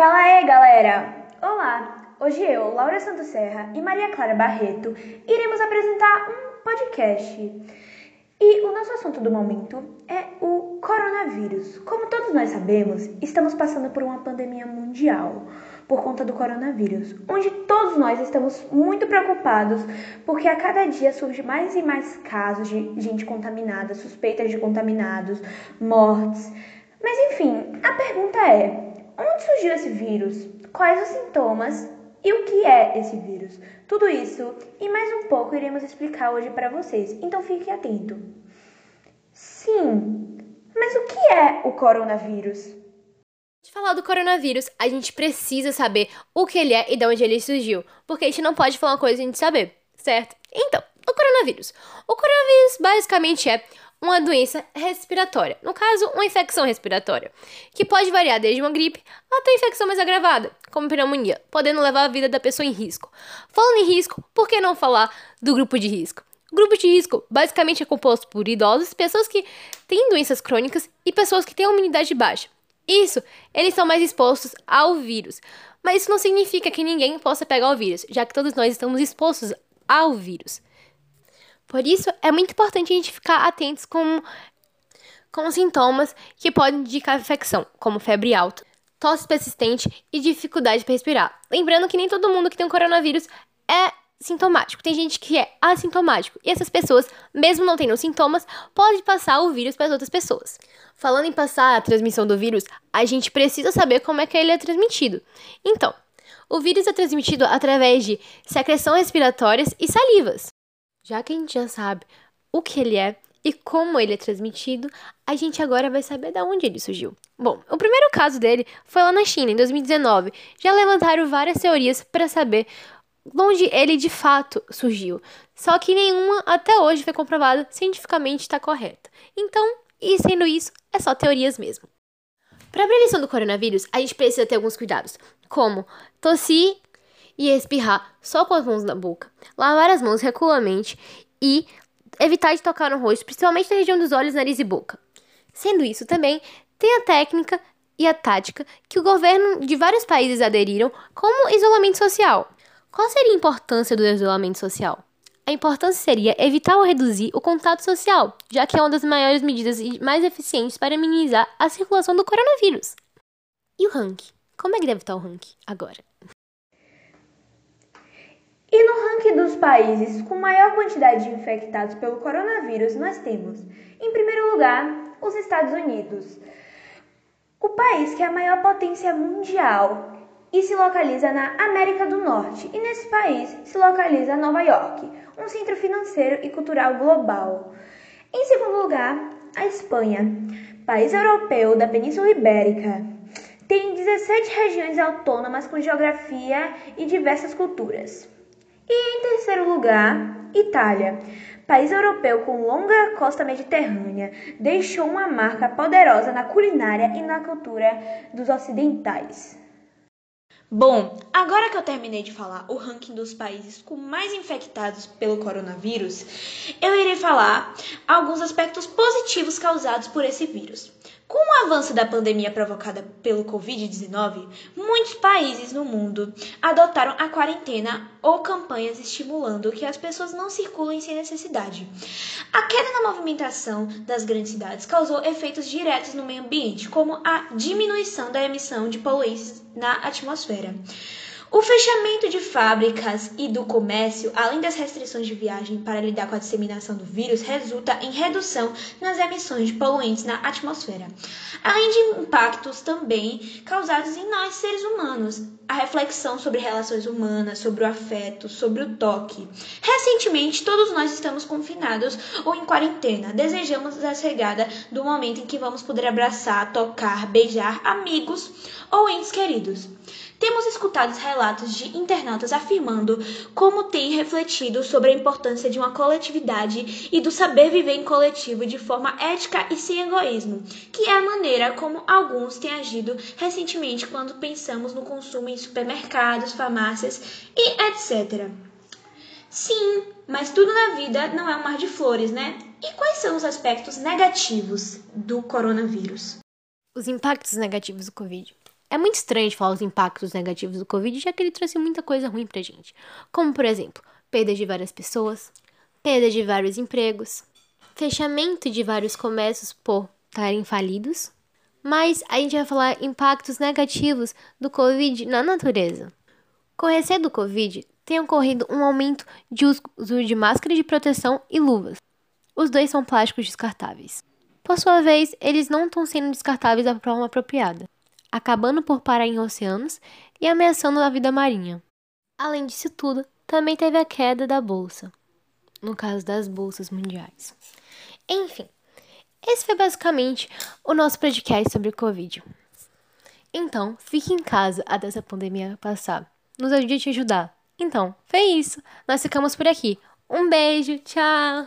Fala aí, galera! Olá! Hoje eu, Laura Santos Serra e Maria Clara Barreto iremos apresentar um podcast. E o nosso assunto do momento é o coronavírus. Como todos nós sabemos, estamos passando por uma pandemia mundial por conta do coronavírus, onde todos nós estamos muito preocupados porque a cada dia surge mais e mais casos de gente contaminada, suspeitas de contaminados, mortes. Mas enfim, a pergunta é: Onde surgiu esse vírus? Quais os sintomas? E o que é esse vírus? Tudo isso e mais um pouco iremos explicar hoje para vocês, então fique atento. Sim, mas o que é o coronavírus? De falar do coronavírus, a gente precisa saber o que ele é e de onde ele surgiu, porque a gente não pode falar uma coisa sem a gente saber, certo? Então, o coronavírus. O coronavírus basicamente é uma doença respiratória, no caso, uma infecção respiratória, que pode variar desde uma gripe até infecção mais agravada, como pneumonia, podendo levar a vida da pessoa em risco. Falando em risco, por que não falar do grupo de risco? O grupo de risco basicamente é composto por idosos, pessoas que têm doenças crônicas e pessoas que têm imunidade baixa. Isso, eles são mais expostos ao vírus. Mas isso não significa que ninguém possa pegar o vírus, já que todos nós estamos expostos ao vírus. Por isso, é muito importante a gente ficar atentos com, com sintomas que podem indicar infecção, como febre alta, tosse persistente e dificuldade para respirar. Lembrando que nem todo mundo que tem um coronavírus é sintomático. Tem gente que é assintomático. E essas pessoas, mesmo não tendo sintomas, podem passar o vírus para as outras pessoas. Falando em passar a transmissão do vírus, a gente precisa saber como é que ele é transmitido. Então, o vírus é transmitido através de secreção respiratórias e salivas. Já que a gente já sabe o que ele é e como ele é transmitido, a gente agora vai saber de onde ele surgiu. Bom, o primeiro caso dele foi lá na China, em 2019. Já levantaram várias teorias para saber onde ele de fato surgiu. Só que nenhuma até hoje foi comprovada cientificamente está correta. Então, e sendo isso, é só teorias mesmo. Para a prevenção do coronavírus, a gente precisa ter alguns cuidados, como tossir e espirrar só com as mãos na boca, lavar as mãos regularmente e evitar de tocar no rosto, principalmente na região dos olhos, nariz e boca. Sendo isso também, tem a técnica e a tática que o governo de vários países aderiram como isolamento social. Qual seria a importância do isolamento social? A importância seria evitar ou reduzir o contato social, já que é uma das maiores medidas e mais eficientes para minimizar a circulação do coronavírus. E o ranking? Como é que deve estar o ranking agora? E no ranking dos países com maior quantidade de infectados pelo coronavírus, nós temos, em primeiro lugar, os Estados Unidos, o país que é a maior potência mundial e se localiza na América do Norte. E nesse país se localiza Nova York, um centro financeiro e cultural global. Em segundo lugar, a Espanha, país europeu da Península Ibérica. Tem 17 regiões autônomas com geografia e diversas culturas. E em terceiro lugar, Itália, país europeu com longa costa mediterrânea, deixou uma marca poderosa na culinária e na cultura dos ocidentais. Bom, agora que eu terminei de falar o ranking dos países com mais infectados pelo coronavírus, eu irei falar alguns aspectos positivos causados por esse vírus. Com o avanço da pandemia provocada pelo Covid-19, muitos países no mundo adotaram a quarentena ou campanhas estimulando que as pessoas não circulem sem necessidade. A queda na movimentação das grandes cidades causou efeitos diretos no meio ambiente, como a diminuição da emissão de poluentes na atmosfera. O fechamento de fábricas e do comércio, além das restrições de viagem para lidar com a disseminação do vírus, resulta em redução nas emissões de poluentes na atmosfera, além de impactos também causados em nós seres humanos, a reflexão sobre relações humanas, sobre o afeto, sobre o toque. Recentemente, todos nós estamos confinados ou em quarentena. Desejamos a chegada do momento em que vamos poder abraçar, tocar, beijar amigos ou entes queridos. Temos escutado relatos de internautas afirmando como têm refletido sobre a importância de uma coletividade e do saber viver em coletivo de forma ética e sem egoísmo, que é a maneira como alguns têm agido recentemente quando pensamos no consumo em supermercados, farmácias e etc. Sim, mas tudo na vida não é um mar de flores, né? E quais são os aspectos negativos do coronavírus? Os impactos negativos do Covid. É muito estranho falar os impactos negativos do Covid, já que ele trouxe muita coisa ruim pra gente. Como, por exemplo, perda de várias pessoas, perda de vários empregos, fechamento de vários comércios por estarem falidos. Mas a gente vai falar impactos negativos do Covid na natureza. Com o receio do Covid, tem ocorrido um aumento de uso de máscara de proteção e luvas. Os dois são plásticos descartáveis. Por sua vez, eles não estão sendo descartáveis da forma apropriada, acabando por parar em oceanos e ameaçando a vida marinha. Além disso tudo, também teve a queda da bolsa, no caso das bolsas mundiais. Enfim, esse foi basicamente o nosso podcast sobre o Covid. Então, fique em casa até essa pandemia passar. Nos ajude a te ajudar. Então, foi isso. Nós ficamos por aqui. Um beijo, tchau!